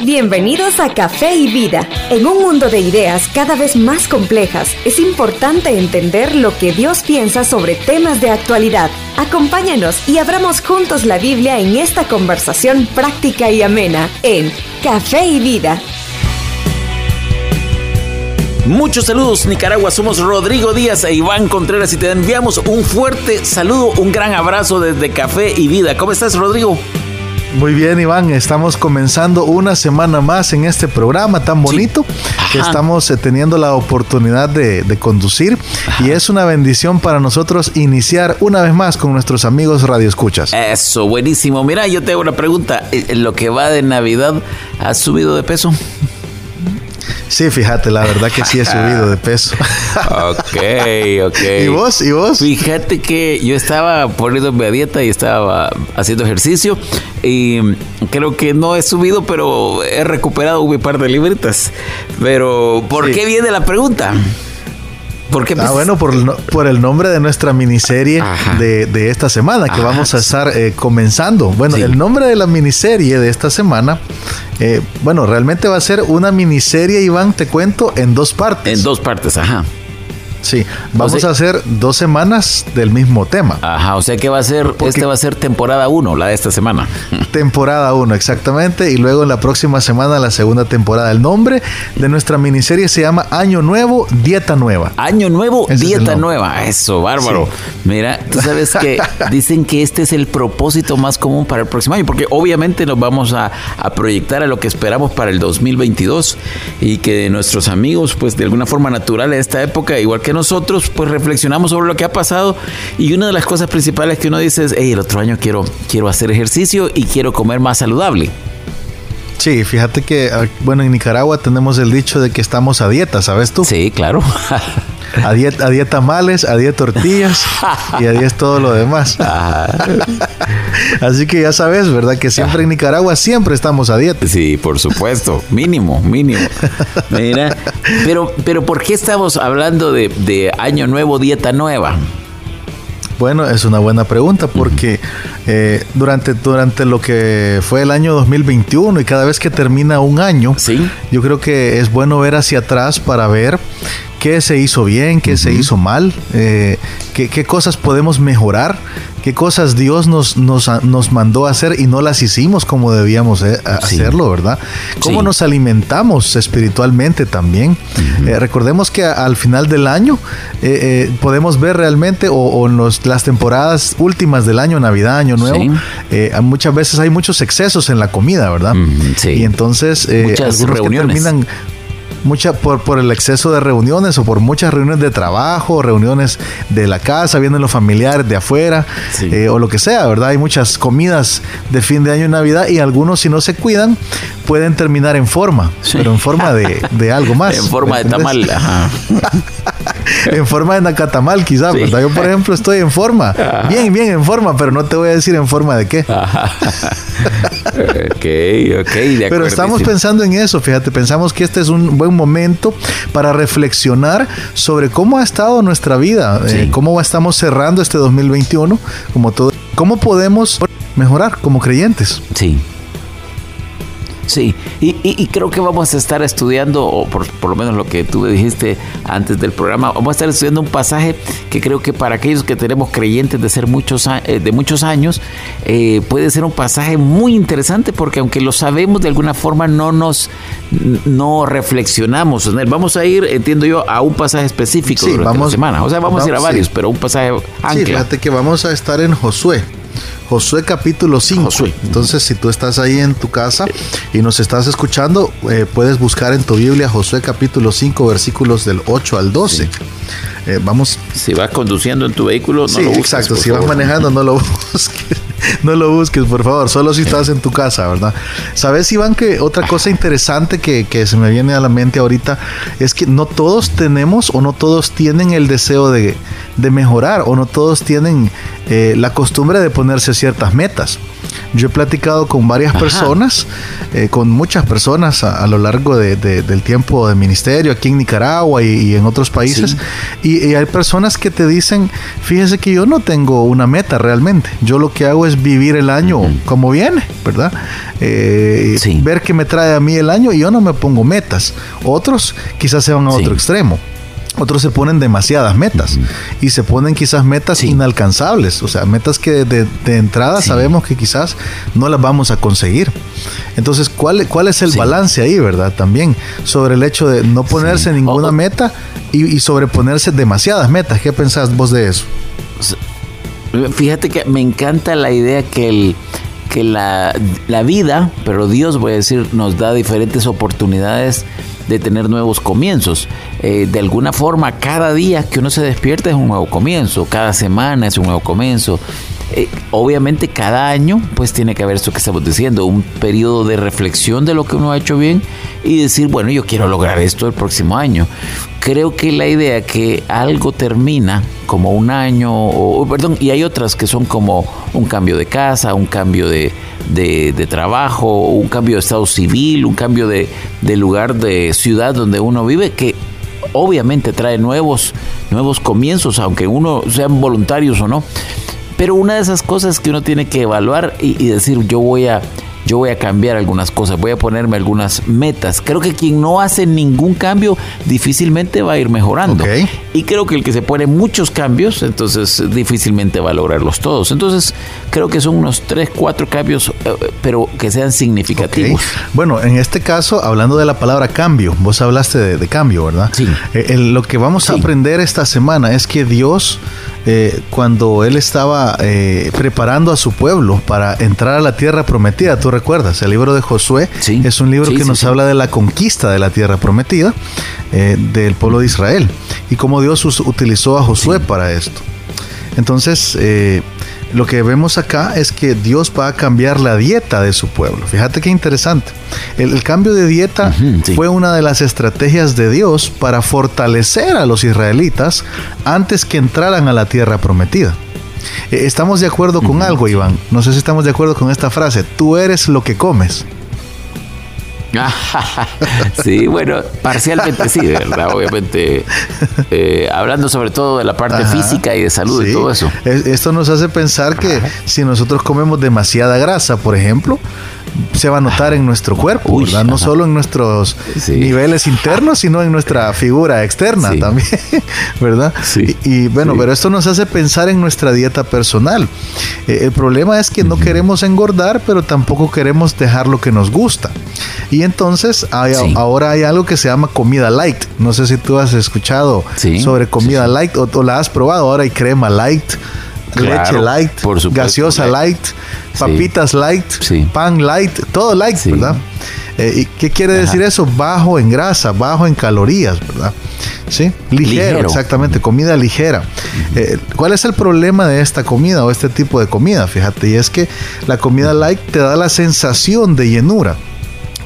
Bienvenidos a Café y Vida. En un mundo de ideas cada vez más complejas, es importante entender lo que Dios piensa sobre temas de actualidad. Acompáñanos y abramos juntos la Biblia en esta conversación práctica y amena en Café y Vida. Muchos saludos Nicaragua, somos Rodrigo Díaz e Iván Contreras y te enviamos un fuerte saludo, un gran abrazo desde Café y Vida. ¿Cómo estás Rodrigo? Muy bien, Iván, estamos comenzando una semana más en este programa tan bonito que estamos eh, teniendo la oportunidad de, conducir y es una bendición para nosotros iniciar una vez más con nuestros amigos Radio Escuchas. Eso, buenísimo. Mira, yo te hago una pregunta. ¿En lo que va de Navidad, has subido de peso? Sí, fíjate, la verdad que sí he subido de peso. ok, ok. ¿Y vos? ¿Y vos? Fíjate que yo estaba poniéndome a dieta y estaba haciendo ejercicio y creo que no he subido, pero he recuperado un par de libritas. Pero, ¿por qué viene la pregunta? Ah, bueno, por el, por el nombre de nuestra miniserie de, esta semana que vamos a estar eh, comenzando. Bueno, el nombre de la miniserie de esta semana, eh, bueno, realmente va a ser una miniserie, Iván, te cuento, en dos partes. En dos partes, ajá. Sí, vamos a hacer dos semanas del mismo tema. Ajá, o sea que va a ser, este va a ser temporada 1, la de esta semana. Temporada 1, exactamente. Y luego en la próxima semana la segunda temporada. El nombre de nuestra miniserie se llama Año Nuevo, Dieta Nueva. Año Nuevo, Dieta Nueva. Eso, bárbaro. Mira, tú sabes que dicen que este es el propósito más común para el próximo año, porque obviamente nos vamos a, a proyectar a lo que esperamos para el 2022 y que nuestros amigos, pues de alguna forma natural en esta época, igual que nosotros pues reflexionamos sobre lo que ha pasado y una de las cosas principales que uno dice es, hey, el otro año quiero, quiero hacer ejercicio y quiero comer más saludable. Sí, fíjate que, ah, bueno, en Nicaragua tenemos el dicho de que estamos a dieta, ¿sabes tú? Sí, claro. A dieta, a dieta males, a dieta tortillas y a dieta todo lo demás. Así que ya sabes, ¿verdad? Que siempre en Nicaragua siempre estamos a dieta. Sí, por supuesto. Mínimo, mínimo. Mira, pero, pero ¿por qué estamos hablando de, de Año Nuevo, Dieta Nueva? Bueno, es una buena pregunta porque eh, durante, durante lo que fue el año 2021 y cada vez que termina un año, ¿Sí? yo creo que es bueno ver hacia atrás para ver qué se hizo bien, qué se hizo mal, eh, qué, cosas podemos mejorar, qué cosas Dios nos, nos, nos, mandó a hacer y no las hicimos como debíamos eh, hacerlo, ¿verdad? Cómo nos alimentamos espiritualmente también. Eh, recordemos que al final del año podemos ver realmente, o, en las temporadas últimas del año, Navidad, Año Nuevo, muchas veces hay muchos excesos en la comida, ¿verdad? Y entonces muchas reuniones. terminan mucha por, por el exceso de reuniones o por muchas reuniones de trabajo, reuniones de la casa, vienen los familiares de afuera eh, o lo que sea, ¿verdad? Hay muchas comidas de fin de año y Navidad y algunos si no se cuidan pueden terminar en forma, pero en forma de, de algo más. en forma de tamal. en forma de nacatamal, quizás, ¿verdad? Yo, por ejemplo, estoy en forma. Bien, bien en forma, pero no te voy a decir en forma de qué. ok, ok, de Pero estamos pensando en eso, fíjate, pensamos que este es un buen momento para reflexionar sobre cómo ha estado nuestra vida, eh, cómo estamos cerrando este 2021, como todo, cómo podemos mejorar como creyentes. Sí. Sí, y, creo que vamos a estar estudiando, o por, lo menos lo que tú dijiste antes del programa, vamos a estar estudiando un pasaje que creo que para aquellos que tenemos creyentes de ser muchos, eh, de muchos años, eh, puede ser un pasaje muy interesante porque aunque lo sabemos de alguna forma no nos no reflexionamos en él. Vamos a ir, entiendo yo, a un pasaje específico durante vamos, la semana. O sea, vamos, a ir a varios, pero un pasaje ancla. Sí, fíjate que vamos a estar en Josué. Josué capítulo 5. Entonces, si tú estás ahí en tu casa y nos estás escuchando, eh, puedes buscar en tu Biblia Josué capítulo 5, versículos del 8 al 12. Eh, vamos. Si vas conduciendo en tu vehículo, no lo busques. Exacto, si vas manejando, no lo busques. no lo busques, por favor, solo si estás en tu casa, ¿verdad? Sabes, Iván, que otra cosa interesante que, que se me viene a la mente ahorita es que no todos tenemos o no todos tienen el deseo de, de mejorar o no todos tienen eh, la costumbre de ponerse ciertas metas. Yo he platicado con varias personas, eh, con muchas personas a, lo largo del tiempo de ministerio aquí en Nicaragua y, en otros países, y, hay personas que te dicen, fíjese que yo no tengo una meta realmente, yo lo que hago es es vivir el año como viene, ¿verdad? Eh, ver qué me trae a mí el año y yo no me pongo metas. Otros quizás se van a otro extremo. Otros se ponen demasiadas metas y se ponen quizás metas inalcanzables, o sea, metas que de, entrada sabemos que quizás no las vamos a conseguir. Entonces, ¿cuál, cuál es el balance ahí, verdad? También sobre el hecho de no ponerse ninguna meta y, y, sobreponerse demasiadas metas. ¿Qué pensás vos de eso? Fíjate que me encanta la idea que el que la, la, vida, pero Dios, voy a decir, nos da diferentes oportunidades de tener nuevos comienzos. Eh, de alguna forma, cada día que uno se despierta es un nuevo comienzo, cada semana es un nuevo comienzo. Eh, obviamente cada año pues tiene que haber esto que estamos diciendo, un periodo de reflexión de lo que uno ha hecho bien y decir, bueno, yo quiero lograr esto el próximo año creo que la idea que algo termina como un año, o, perdón, y hay otras que son como un cambio de casa, un cambio de, de, trabajo, un cambio de estado civil, un cambio de, de, lugar de ciudad donde uno vive, que obviamente trae nuevos, nuevos comienzos, aunque uno sean voluntarios o no. Pero una de esas cosas que uno tiene que evaluar y decir, yo voy a yo voy a cambiar algunas cosas, voy a ponerme algunas metas. Creo que quien no hace ningún cambio difícilmente va a ir mejorando. Y creo que el que se pone muchos cambios, entonces difícilmente va a lograrlos todos. Entonces creo que son unos 3, 4 cambios, eh, pero que sean significativos. Bueno, en este caso, hablando de la palabra cambio, vos hablaste de, cambio, ¿verdad? Sí. Eh, lo que vamos a aprender esta semana es que Dios eh, cuando él estaba eh, preparando a su pueblo para entrar a la tierra prometida. Tú recuerdas, el libro de Josué es un libro que nos habla de la conquista de la tierra prometida eh, del pueblo de Israel y cómo Dios utilizó a Josué para esto. Entonces, lo que vemos acá es que Dios va a cambiar la dieta de su pueblo. Fíjate qué interesante. El, cambio de dieta fue una de las estrategias de Dios para fortalecer a los israelitas antes que entraran a la tierra prometida. Eh, estamos de acuerdo con algo, Iván. No sé si estamos de acuerdo con esta frase. Tú eres lo que comes. sí, bueno, parcialmente sí, ¿verdad? Obviamente, eh, hablando sobre todo de la parte física y de salud y todo eso. Esto nos hace pensar que si nosotros comemos demasiada grasa, por ejemplo, se va a notar en nuestro cuerpo, ¿verdad? No solo en nuestros niveles internos, sino en nuestra figura externa también, ¿verdad? Sí. Y, bueno, pero esto nos hace pensar en nuestra dieta personal. Eh, el problema es que no queremos engordar, pero tampoco queremos dejar lo que nos gusta. Y entonces ahora hay algo que se llama comida light. No sé si tú has escuchado sobre comida light o, o la has probado. Ahora hay crema light leche light, gaseosa light, papitas light, pan light, todo light, ¿verdad? Eh, ¿Y qué quiere decir eso? Bajo en grasa, bajo en calorías, ¿verdad? Sí, ligero, exactamente, comida ligera. Eh, ¿Cuál es el problema de esta comida o este tipo de comida? Fíjate, y es que la comida light te da la sensación de llenura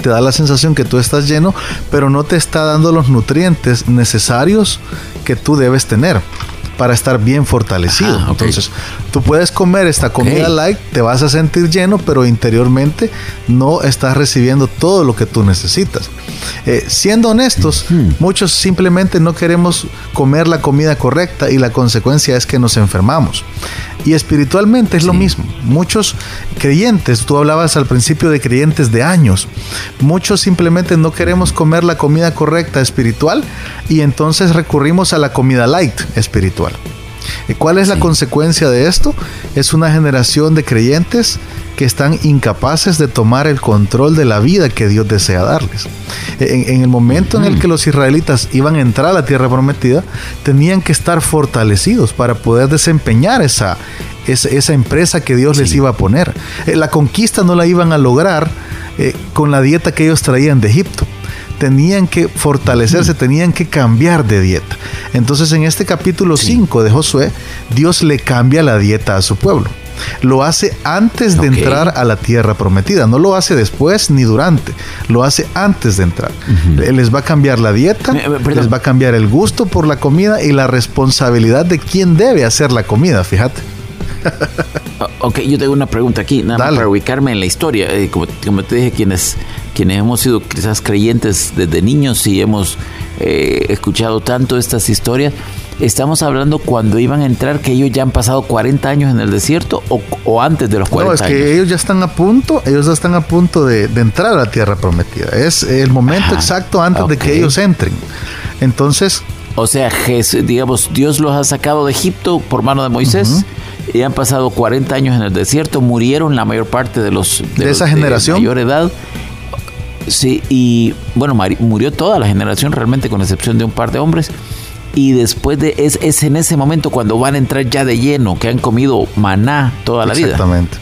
te da la sensación que tú estás lleno, pero no te está dando los nutrientes necesarios que tú debes tener para estar bien fortalecido. Entonces, tú puedes comer esta comida light, te vas a sentir lleno, pero interiormente no estás recibiendo todo lo que tú necesitas. Eh, siendo honestos, muchos simplemente no queremos comer la comida correcta y la consecuencia es que nos enfermamos. Y espiritualmente es lo mismo. Muchos creyentes, tú hablabas al principio de creyentes de años, muchos simplemente no queremos comer la comida correcta espiritual y entonces recurrimos a la comida light espiritual. ¿Cuál es la consecuencia de esto? Es una generación de creyentes que están incapaces de tomar el control de la vida que Dios desea darles. En, el momento en el que los israelitas iban a entrar a la tierra prometida, tenían que estar fortalecidos para poder desempeñar esa, esa, empresa que Dios les iba a poner. Eh, la conquista no la iban a lograr eh, con la dieta que ellos traían de Egipto tenían que fortalecerse, tenían que cambiar de dieta. Entonces en este capítulo 5 de Josué, Dios le cambia la dieta a su pueblo. Lo hace antes de entrar a la tierra prometida, no lo hace después ni durante, lo hace antes de entrar. Les va a cambiar la dieta, les va a cambiar el gusto por la comida y la responsabilidad de quién debe hacer la comida, fíjate. ok, yo tengo una pregunta aquí, nada más para ubicarme en la historia. Eh, como, te dije, quienes quienes hemos sido quizás creyentes desde niños y hemos eh, escuchado tanto estas historias, estamos hablando cuando iban a entrar, que ellos ya han pasado 40 años en el desierto o, antes de los 40 años. No, es que ellos ya están a punto, ellos ya están a punto de, entrar a la tierra prometida. Es el momento exacto antes de que ellos entren. Entonces... O sea, digamos, Dios los ha sacado de Egipto por mano de Moisés. y han pasado 40 años en el desierto, murieron la mayor parte de los de, esa generación de mayor edad. Sí, y bueno, murió toda la generación realmente con excepción de un par de hombres y después de es, es, en ese momento cuando van a entrar ya de lleno, que han comido maná toda la vida. Exactamente.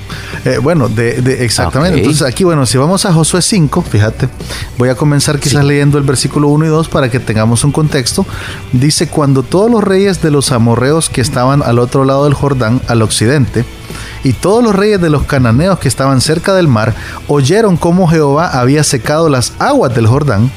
Eh, bueno, de, exactamente. Entonces aquí, bueno, si vamos a Josué 5, fíjate, voy a comenzar quizás leyendo el versículo 1 y 2 para que tengamos un contexto. Dice, cuando todos los reyes de los amorreos que estaban al otro lado del Jordán, al occidente, y todos los reyes de los cananeos que estaban cerca del mar, oyeron cómo Jehová había secado las aguas del Jordán,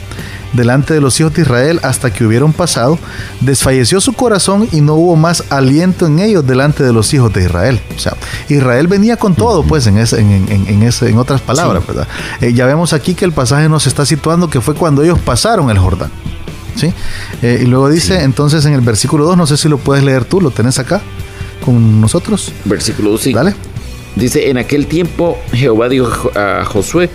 delante de los hijos de Israel hasta que hubieron pasado, desfalleció su corazón y no hubo más aliento en ellos delante de los hijos de Israel. O sea, Israel venía con todo, pues, en, ese, en, ese, en otras palabras, ¿verdad? Eh, ya vemos aquí que el pasaje nos está situando que fue cuando ellos pasaron el Jordán. ¿sí? Eh, y luego dice, entonces en el versículo 2, no sé si lo puedes leer tú, lo tenés acá con nosotros. Versículo 2, sí. Dale. Dice, en aquel tiempo Jehová dijo a Josué,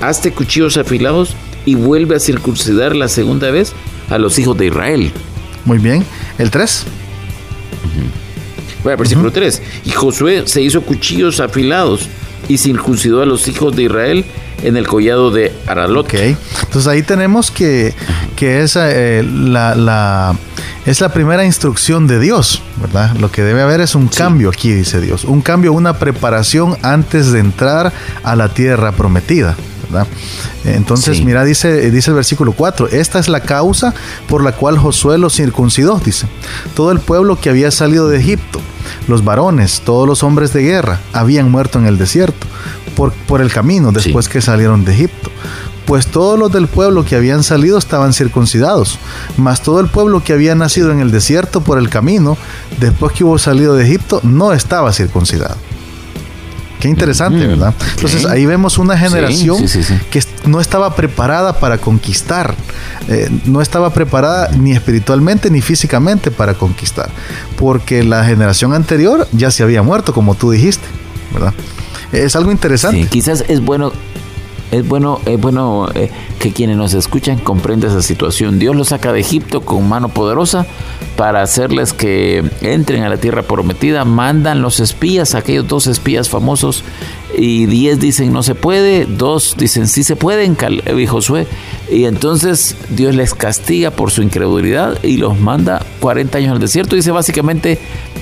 hazte cuchillos afilados y vuelve a circuncidar la segunda vez a los hijos de Israel. Muy bien. ¿El 3? Bueno, versículo 3. Y Josué se hizo cuchillos afilados y circuncidó a los hijos de Israel en el collado de Aralot. Ok, entonces ahí tenemos que, que es, eh, la, es la primera instrucción de Dios, ¿verdad? Lo que debe haber es un cambio aquí, dice Dios, un cambio, una preparación antes de entrar a la tierra prometida. Entonces, mira, dice, dice el versículo 4, esta es la causa por la cual Josué los circuncidó, dice. Todo el pueblo que había salido de Egipto, los varones, todos los hombres de guerra, habían muerto en el desierto, por, por el camino después que salieron de Egipto pues todos los del pueblo que habían salido estaban circuncidados, mas todo el pueblo que había nacido en el desierto por el camino, después que hubo salido de Egipto, no estaba circuncidado. Qué interesante, ¿verdad? Entonces ahí vemos una generación que no estaba preparada para conquistar, eh, no estaba preparada ni espiritualmente ni físicamente para conquistar, porque la generación anterior ya se había muerto, como tú dijiste, ¿verdad? Es algo interesante. quizás es bueno es bueno, es bueno eh, que quienes nos escuchan comprendan esa situación. Dios los saca de Egipto con mano poderosa para hacerles que entren a la tierra prometida. Mandan los espías, aquellos dos espías famosos, y diez dicen no se puede, dos dicen sí se puede, y Josué. Y entonces Dios les castiga por su incredulidad y los manda 40 años al desierto. Dice básicamente,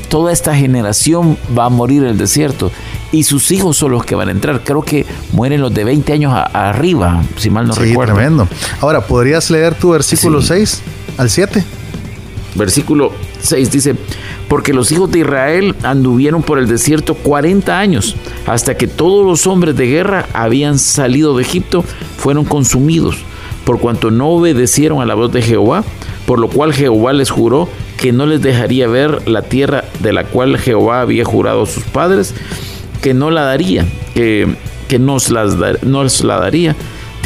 toda esta generación va a morir en el desierto y sus hijos son los que van a entrar. Creo que mueren los de 20 años arriba, si mal no sí, recuerdo. tremendo. Ahora, ¿podrías leer tu versículo 6 al 7? Versículo 6 dice, porque los hijos de Israel anduvieron por el desierto 40 años, hasta que todos los hombres de guerra habían salido de Egipto, fueron consumidos, por cuanto no obedecieron a la voz de Jehová, por lo cual Jehová les juró que no les dejaría ver la tierra de la cual Jehová había jurado a sus padres, que no la daría, que, que nos, la daría,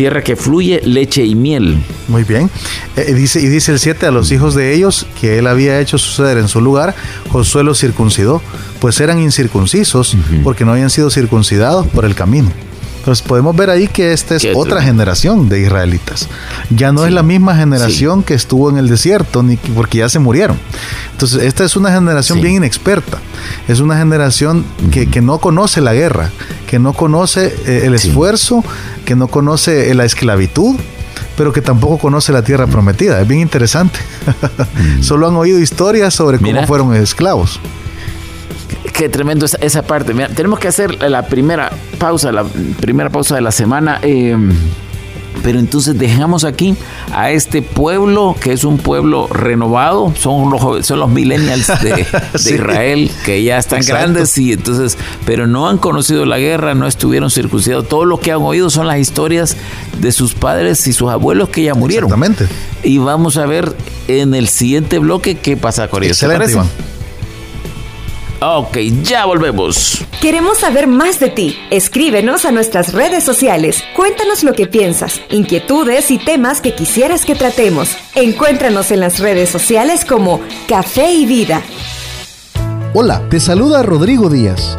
tierra que fluye leche y miel. Muy bien. Eh, dice, y dice el 7, a los hijos de ellos que él había hecho suceder en su lugar, Josué los circuncidó, pues eran incircuncisos porque no habían sido circuncidados por el camino. Entonces podemos ver ahí que esta es otra generación de israelitas. Ya no es la misma generación que estuvo en el desierto, ni porque ya se murieron. Entonces esta es una generación bien inexperta. Es una generación que, no conoce la guerra, que no conoce eh, el esfuerzo, que no conoce la esclavitud, pero que tampoco conoce la tierra prometida. Es bien interesante. Mm. Solo han oído historias sobre cómo fueron esclavos. Qué tremendo esa, esa parte. tenemos que hacer la primera pausa, la primera pausa de la semana. Eh, pero entonces dejamos aquí a este pueblo que es un pueblo renovado, son los, son los millennials de, Israel que ya están grandes y entonces, pero no han conocido la guerra, no estuvieron circuncidados. Todo lo que han oído son las historias de sus padres y sus abuelos que ya murieron. Exactamente. Y vamos a ver en el siguiente bloque qué pasa con ellos. Excelente, Ok, ya volvemos. Queremos saber más de ti. Escríbenos a nuestras redes sociales. Cuéntanos lo que piensas, inquietudes y temas que quisieras que tratemos. Encuéntranos en las redes sociales como Café y Vida. Hola, te saluda Rodrigo Díaz,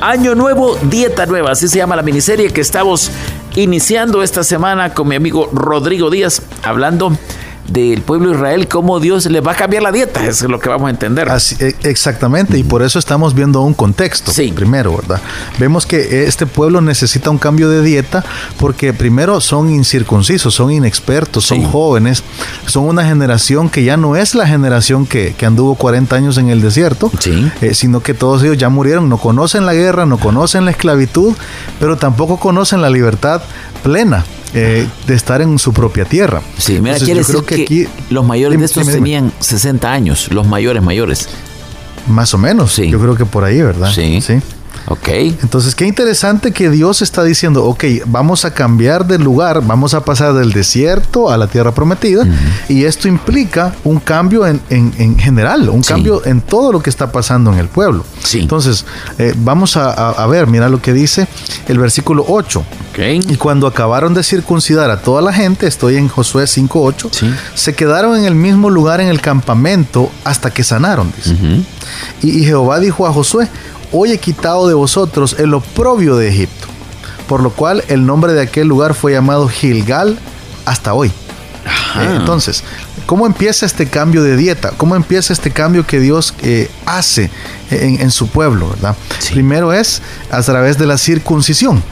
Año nuevo, dieta nueva, así se llama la miniserie que estamos iniciando esta semana con mi amigo Rodrigo Díaz, hablando del pueblo de Israel, cómo Dios le va a cambiar la dieta, es lo que vamos a entender. E, exactamente, y por eso estamos viendo un contexto. Sí. Primero, ¿verdad? Vemos que este pueblo necesita un cambio de dieta porque primero son incircuncisos, son inexpertos, son jóvenes, son una generación que ya no es la generación que, anduvo 40 años en el desierto, eh, sino que todos ellos ya murieron, no conocen la guerra, no conocen la esclavitud, pero tampoco conocen la libertad plena. Eh, de estar en su propia tierra. Sí, mira, quiere decir que, aquí, los mayores de estos tenían 60 años, los mayores mayores. Más o menos, sí. Yo creo que por ahí, ¿verdad? Sí. Sí. Ok. Entonces, qué interesante que Dios está diciendo, ok, vamos a cambiar de lugar, vamos a pasar del desierto a la tierra prometida, y esto implica un cambio en, general, un cambio en todo lo que está pasando en el pueblo. Sí. Entonces, eh, vamos a, ver, mira lo que dice el versículo 8. Okay. Y cuando acabaron de circuncidar a toda la gente, estoy en Josué 5.8, sí. se quedaron en el mismo lugar en el campamento hasta que sanaron, dice. y Jehová dijo a Josué, hoy he quitado de vosotros el oprobio de Egipto. Por lo cual el nombre de aquel lugar fue llamado Gilgal hasta hoy. Eh, entonces, ¿cómo empieza este cambio de dieta? ¿Cómo empieza este cambio que Dios eh, hace en, su pueblo? ¿verdad? Primero es a través de la circuncisión,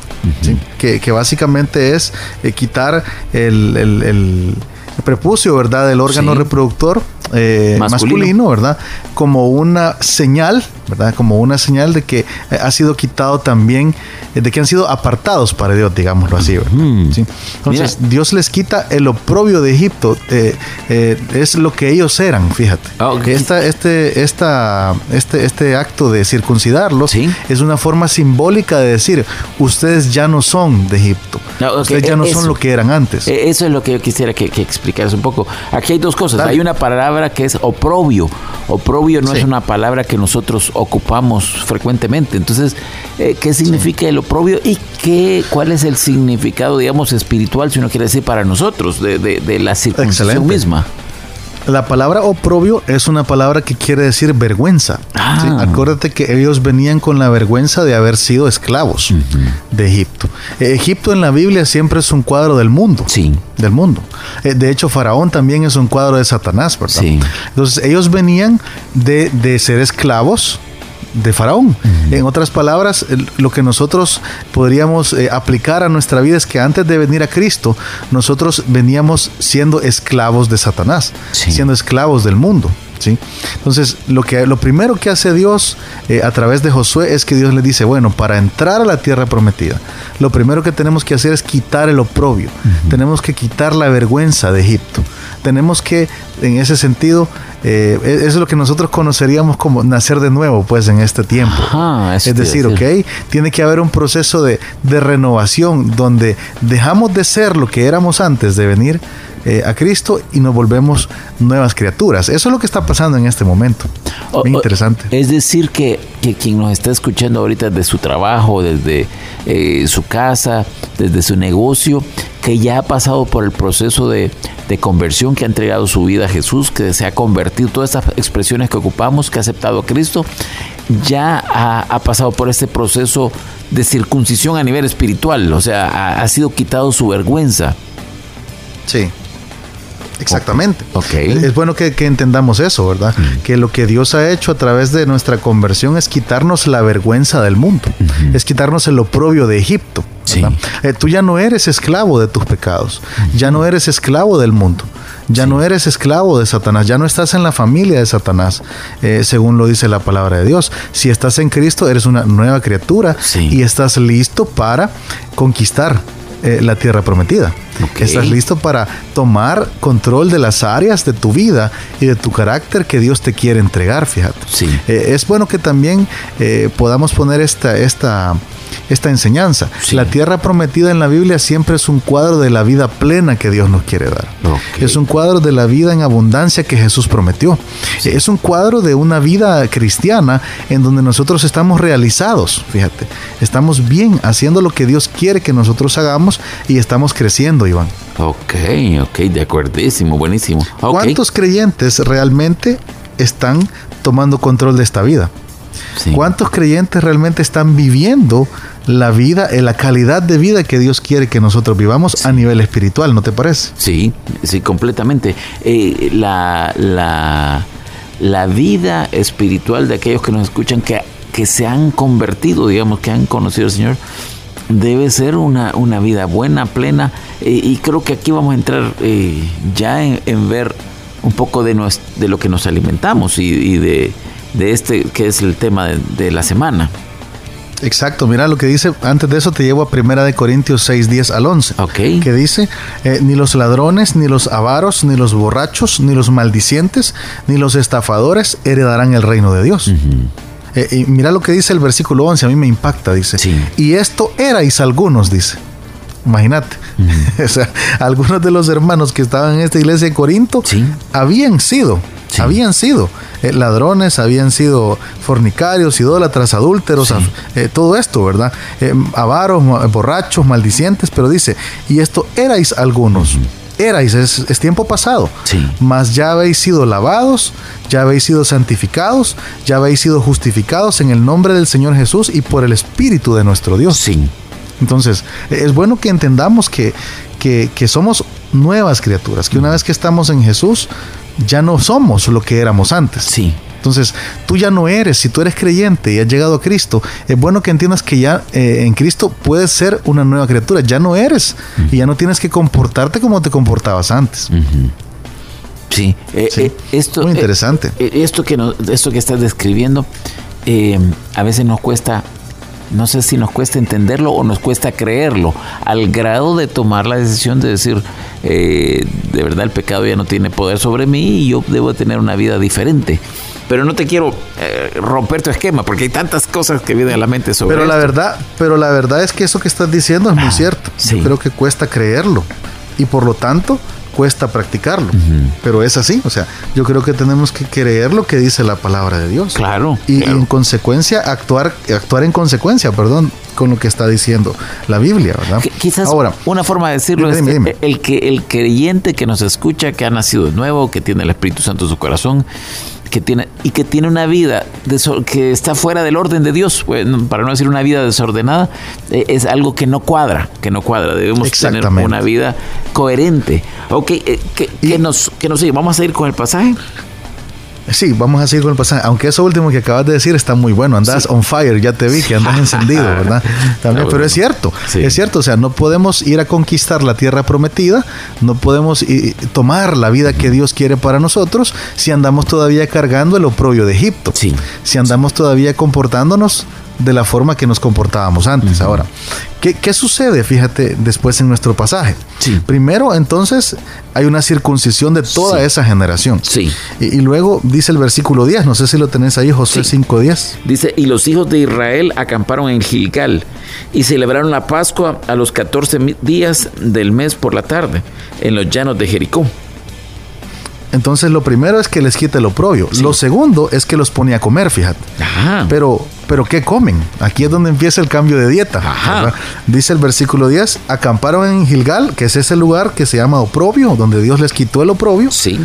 que, básicamente es eh, quitar el, prepucio, ¿verdad? Del órgano reproductor masculino. ¿verdad? Como una señal ¿verdad? Como una señal de que eh, ha sido quitado también, eh, de que han sido apartados para Dios, digámoslo así, Entonces, Dios les quita el oprobio de Egipto, eh, es lo que ellos eran, fíjate. Ah, esta, este, esta, este, este acto de circuncidarlos es una forma simbólica de decir, ustedes ya no son de Egipto, ah, ustedes ya no son lo que eran antes. Eso es lo que yo quisiera que, que explicaras un poco. Aquí hay dos cosas, hay una palabra que es oprobio, oprobio no es una palabra que nosotros ocupamos frecuentemente. Entonces, eh, ¿qué significa el oprobio y qué, cuál es el significado, digamos, espiritual, si uno quiere decir, para nosotros, de, de, la circuncisión misma? La palabra oprobio es una palabra que quiere decir vergüenza. Ah. Acuérdate que ellos venían con la vergüenza de haber sido esclavos de Egipto. Eh, Egipto en la Biblia siempre es un cuadro del mundo. Sí. Del mundo. Eh, de hecho, Faraón también es un cuadro de Satanás, ¿verdad? Sí. Entonces, ellos venían de, de ser esclavos de Faraón. En otras palabras, lo que nosotros podríamos eh, aplicar a nuestra vida es que antes de venir a Cristo, nosotros veníamos siendo esclavos de Satanás, siendo esclavos del mundo. ¿Sí? Entonces, lo, que, lo primero que hace Dios eh, a través de Josué es que Dios le dice, bueno, para entrar a la tierra prometida, lo primero que tenemos que hacer es quitar el oprobio, tenemos que quitar la vergüenza de Egipto, tenemos que, en ese sentido, eh, es lo que nosotros conoceríamos como nacer de nuevo, pues, en este tiempo. es decir, ok, tiene que haber un proceso de, de renovación donde dejamos de ser lo que éramos antes de venir eh, a Cristo y nos volvemos nuevas criaturas. Eso es lo que está pasando en este momento. Muy interesante. Es decir, que, quien nos está escuchando ahorita desde su trabajo, desde eh, su casa, desde su negocio, que ya ha pasado por el proceso de, conversión, que ha entregado su vida a Jesús, que se ha convertido, todas estas expresiones que ocupamos, que ha aceptado a Cristo, ya ha, pasado por este proceso de circuncisión a nivel espiritual, o sea, ha sido quitado su vergüenza. Sí. Exactamente. Okay. Es bueno que, entendamos eso, ¿verdad? Mm. Que lo que Dios ha hecho a través de nuestra conversión es quitarnos la vergüenza del mundo, es quitarnos el oprobio de Egipto. Eh, tú ya no eres esclavo de tus pecados, ya no eres esclavo del mundo. Ya no eres esclavo de Satanás, ya no estás en la familia de Satanás, eh, según lo dice la palabra de Dios. Si estás en Cristo, eres una nueva criatura y estás listo para conquistar eh, la tierra prometida. Estás listo para tomar control de las áreas de tu vida y de tu carácter que Dios te quiere entregar, fíjate. Eh, es bueno que también eh, podamos poner esta, esta esta enseñanza. La tierra prometida en la Biblia siempre es un cuadro de la vida plena que Dios nos quiere dar. Es un cuadro de la vida en abundancia que Jesús prometió. Es un cuadro de una vida cristiana en donde nosotros estamos realizados, fíjate. Estamos bien haciendo lo que Dios quiere que nosotros hagamos y estamos creciendo, Iván. Ok, ok, de acuerdísimo, buenísimo. ¿Cuántos creyentes realmente están tomando control de esta vida? ¿Cuántos creyentes realmente están viviendo la vida, la calidad de vida que Dios quiere que nosotros vivamos a nivel espiritual, ¿no te parece? Sí, sí, completamente. Eh, la, la, vida espiritual de aquellos que nos escuchan, que, que se han convertido, digamos, que han conocido al Señor, debe ser una, una vida buena, plena. Eh, y creo que aquí vamos a entrar eh, ya en, ver un poco de, de lo que nos alimentamos y de de este que es el tema de, la semana. Exacto, mira lo que dice, antes de eso te llevo a Primera de Corintios 6, 10 al 11. Ok. Que dice, eh, ni los ladrones, ni los avaros, ni los borrachos, ni los maldicientes, ni los estafadores heredarán el reino de Dios. Eh, y mira lo que dice el versículo 11, a mí me impacta, dice. Sí. Y esto erais algunos, dice. Imagínate. o sea, algunos de los hermanos que estaban en esta iglesia de Corinto habían sido habían sido eh, ladrones, habían sido fornicarios, idólatras, adúlteros, eh, todo esto, ¿verdad? Eh, avaros, borrachos, maldicientes, pero dice, y esto erais algunos. Erais, es, tiempo pasado. Mas ya habéis sido lavados, ya habéis sido santificados, ya habéis sido justificados en el nombre del Señor Jesús y por el Espíritu de nuestro Dios. Sí. Entonces, es bueno que entendamos que, que, que somos nuevas criaturas, que una vez que estamos en Jesús, ya no somos lo que éramos antes. Sí. Entonces, tú ya no eres, si tú eres creyente y has llegado a Cristo, es bueno que entiendas que ya eh, en Cristo puedes ser una nueva criatura, ya no eres y ya no tienes que comportarte como te comportabas antes. Sí, eh, eh, esto muy interesante. esto que esto que estás describiendo a veces nos cuesta no sé si nos cuesta entenderlo o nos cuesta creerlo, al grado de tomar la decisión de decir, eh, de verdad el pecado ya no tiene poder sobre mí y yo debo tener una vida diferente. Pero no te quiero eh, romper tu esquema porque hay tantas cosas que vienen a la mente sobre Pero la verdad, pero la verdad es que eso que estás diciendo es muy ah, cierto. Yo creo que cuesta creerlo y por lo tanto cuesta practicarlo, pero es así, o sea, yo creo que tenemos que creer lo que dice la palabra de Dios. Claro. Y, en consecuencia actuar actuar en consecuencia, perdón, con lo que está diciendo la Biblia, ¿verdad? quizás Ahora, una forma de decirlo es el que el creyente que nos escucha, que ha nacido de nuevo, que tiene el Espíritu Santo en su corazón, que tiene y que tiene una vida que está fuera del orden de Dios, para no decir una vida desordenada, eh, es algo que no cuadra, que no cuadra. Debemos tener una vida coherente. Ok, eh, que, nos, que nos vamos a ir con el pasaje. Sí, vamos a seguir con el pasaje. Aunque eso último que acabas de decir está muy bueno. Andas on fire, ya te vi que andas encendido, ¿verdad? También, pero es cierto, es cierto. O sea, no podemos ir a conquistar la tierra prometida, no podemos tomar la vida que Dios quiere para nosotros si andamos todavía cargando el oprobio de Egipto. Sí. Si andamos todavía comportándonos de la forma que nos comportábamos antes. Ahora, ¿qué, sucede? Fíjate después en nuestro pasaje. Primero, entonces, hay una circuncisión de toda esa generación. Sí. Y, luego dice el versículo 10, no sé si lo tenés ahí, José 5.10. Dice, y los hijos de Israel acamparon en Gilgal y celebraron la Pascua a los 14 días del mes por la tarde en los llanos de Jericó. Entonces lo primero es que les quite lo oprobio. Lo segundo es que los pone a comer, fíjate. Pero, pero ¿qué comen? Aquí es donde empieza el cambio de dieta. Dice el versículo 10, acamparon en Gilgal, que es ese lugar que se llama oprobio, donde Dios les quitó el oprobio. Sí.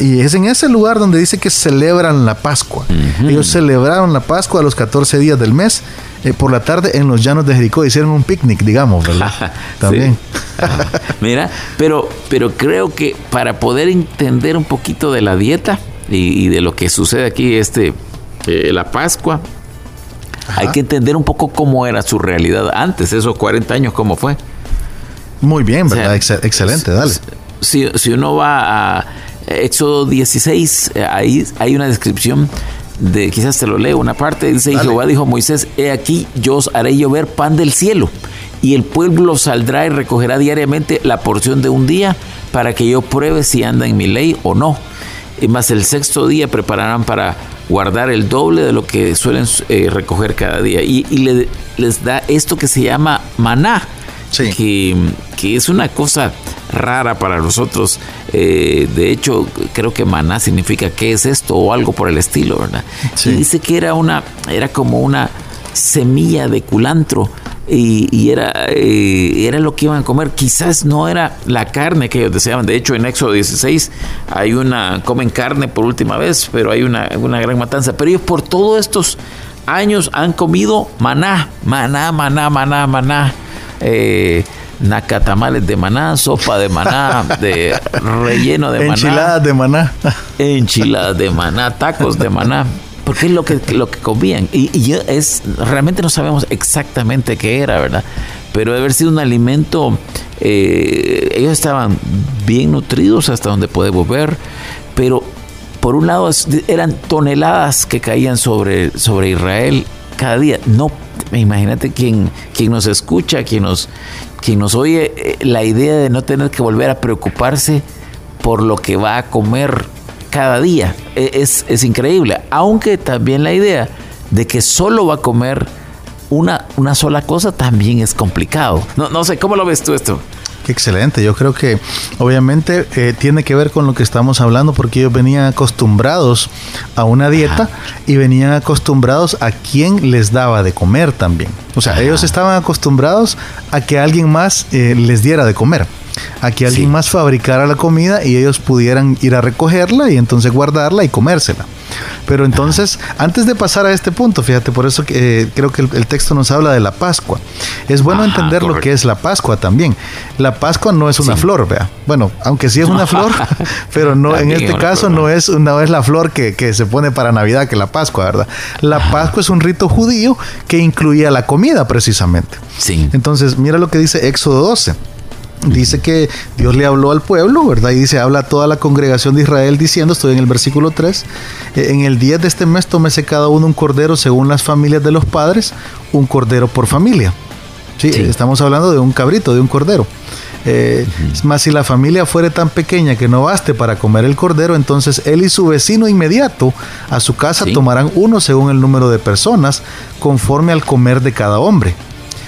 Y es en ese lugar donde dice que celebran la Pascua. Ellos celebraron la Pascua a los 14 días del mes eh, por la tarde en los llanos de Jericó hicieron un picnic, digamos, ¿verdad? También. Mira, pero, pero creo que para poder entender un poquito de la dieta y, de lo que sucede aquí, este, eh, la Pascua, hay que entender un poco cómo era su realidad antes, esos 40 años, cómo fue. Muy bien, ¿verdad? excelente, dale. Si, si uno va a Éxodo 16, eh, ahí hay una descripción de, quizás te lo leo, una parte, dice, Jehová dijo a Moisés, he aquí, yo os haré llover pan del cielo, y el pueblo saldrá y recogerá diariamente la porción de un día, para que yo pruebe si anda en mi ley o no. Y más el sexto día prepararán para guardar el doble de lo que suelen eh, recoger cada día. Y, les da esto que se llama maná, que, que es una cosa rara para nosotros. Eh, de hecho, creo que maná significa qué es esto o algo por el estilo, ¿verdad? Y dice que era una, era como una semilla de culantro. Y, era, eh, era lo que iban a comer. Quizás no era la carne que ellos deseaban. De hecho, en Éxodo 16 hay una, comen carne por última vez, pero hay una, una gran matanza. Pero ellos por todos estos años han comido maná, maná, maná, maná, maná. Eh, nacatamales de maná, sopa de maná, de relleno de maná. Enchiladas de maná. Enchiladas de maná, tacos de maná. Porque es lo que, lo que comían. Y, es, realmente no sabemos exactamente qué era, ¿verdad? Pero debe haber sido un alimento. Eh, ellos estaban bien nutridos hasta donde podemos ver. Pero por un lado eran toneladas que caían sobre, sobre Israel cada día. No, imagínate quien, quien nos escucha, quien nos, quien nos oye, eh, la idea de no tener que volver a preocuparse por lo que va a comer cada día e, es, es increíble. Aunque también la idea de que solo va a comer una, una sola cosa también es complicado. No, no sé, ¿cómo lo ves tú esto? excelente. Yo creo que obviamente eh, tiene que ver con lo que estamos hablando porque ellos venían acostumbrados a una dieta y venían acostumbrados a quien les daba de comer también. O sea, ellos estaban acostumbrados a que alguien más eh, les diera de comer a que alguien más fabricara la comida y ellos pudieran ir a recogerla y entonces guardarla y comérsela. Pero entonces, antes de pasar a este punto, fíjate, por eso eh, creo que el, texto nos habla de la Pascua. Es bueno entender lo que es la Pascua también. La Pascua no es una flor, vea. Bueno, aunque sí es una flor, pero no en este caso no es, una, es la flor que, que se pone para Navidad, que la Pascua, ¿verdad? La Pascua es un rito judío que incluía la comida precisamente. Sí. Entonces, mira lo que dice Éxodo 12 dice que Dios le habló al pueblo, ¿verdad? Y dice, habla a toda la congregación de Israel diciendo, estoy en el versículo 3, eh, en el día de este mes tómese cada uno un cordero según las familias de los padres, un cordero por familia. Sí, estamos hablando de un cabrito, de un cordero. Eh, Más si la familia fuere tan pequeña que no baste para comer el cordero, entonces él y su vecino inmediato a su casa tomarán uno según el número de personas, conforme al comer de cada hombre.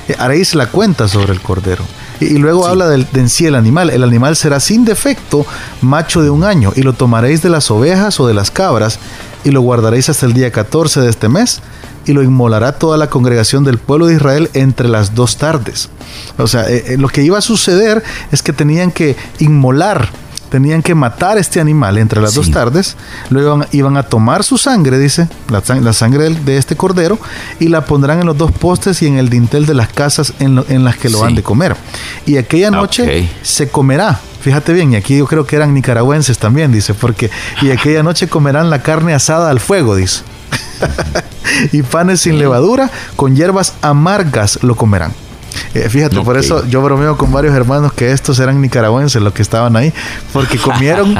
Eh, haréis la cuenta sobre el cordero. Y, luego habla del, de en sí el animal. El animal será sin defecto, macho de un año, y lo tomaréis de las ovejas o de las cabras, y lo guardaréis hasta el día 14 de este mes, y lo inmolará toda la congregación del pueblo de Israel entre las dos tardes. O sea, eh, eh, lo que iba a suceder es que tenían que inmolar tenían que matar este animal entre las dos tardes, luego iban, a tomar su sangre, dice, la, sangre de este cordero, y la pondrán en los dos postes y en el dintel de las casas en, las que lo han de comer. Y aquella noche se comerá. Fíjate bien, y aquí yo creo que eran nicaragüenses también, dice, porque y aquella noche comerán la carne asada al fuego, dice. y panes sin levadura, con hierbas amargas lo comerán. Eh, fíjate, por eso yo bromeo con varios hermanos que estos eran nicaragüenses los que estaban ahí, porque comieron,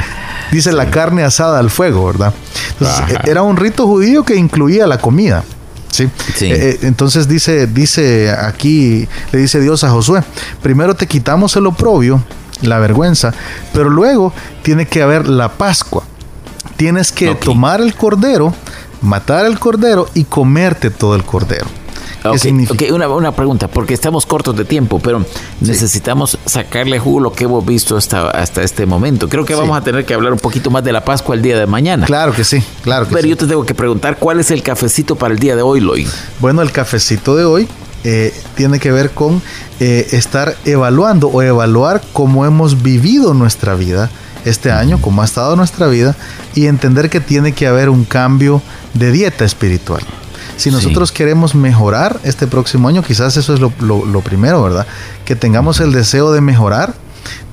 dice, la carne asada al fuego, ¿verdad? Entonces, era un rito judío que incluía la comida. ¿sí? Eh, entonces dice, dice aquí, le dice Dios a Josué, primero te quitamos el oprobio, la vergüenza, pero luego tiene que haber la Pascua. Tienes que tomar el cordero, matar el cordero y comerte todo el cordero. Okay, Una, una, pregunta, porque estamos cortos de tiempo, pero necesitamos sacarle jugo lo que hemos visto hasta, hasta este momento. Creo que vamos a tener que hablar un poquito más de la Pascua el día de mañana. Claro que sí, claro que Pero yo te tengo que preguntar, ¿cuál es el cafecito para el día de hoy, Loy? Bueno, el cafecito de hoy eh, tiene que ver con eh, estar evaluando o evaluar cómo hemos vivido nuestra vida este año, cómo ha estado nuestra vida y entender que tiene que haber un cambio de dieta espiritual. Si nosotros queremos mejorar este próximo año, quizás eso es lo, lo, primero, ¿verdad? Que tengamos el deseo de mejorar,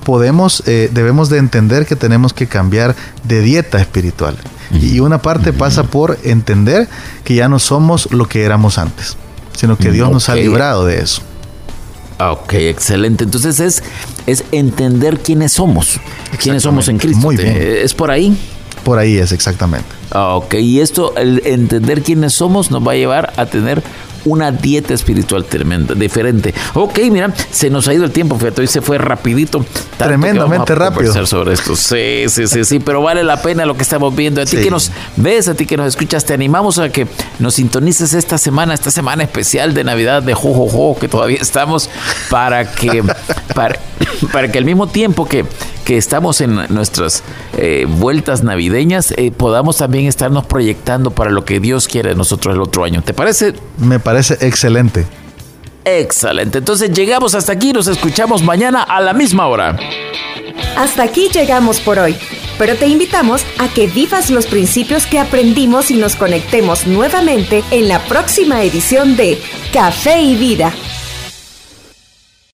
podemos, eh, debemos de entender que tenemos que cambiar de dieta espiritual. Y una parte pasa por entender que ya no somos lo que éramos antes, sino que Dios nos ha librado de eso. Ok, excelente. Entonces es, es entender quiénes somos, quiénes somos en Cristo. Muy bien. ¿Es por ahí? Por ahí es, exactamente. Ok, y esto, el entender quiénes somos, nos va a llevar a tener una dieta espiritual tremenda, diferente. Ok, mira, se nos ha ido el tiempo, fíjate, hoy se fue rapidito. Tremendamente rápido. sobre esto. Sí, sí, sí, sí, pero vale la pena lo que estamos viendo. A ti que nos ves, a ti que nos escuchas, te animamos a que nos sintonices esta semana, esta semana especial de Navidad de Jojojo, que todavía estamos, para que, para, para que al mismo tiempo que que estamos en nuestras eh, vueltas navideñas, eh, podamos también estarnos proyectando para lo que Dios quiere de nosotros el otro año. ¿Te parece? Me parece excelente. Excelente. Entonces llegamos hasta aquí, nos escuchamos mañana a la misma hora. Hasta aquí llegamos por hoy, pero te invitamos a que vivas los principios que aprendimos y nos conectemos nuevamente en la próxima edición de Café y Vida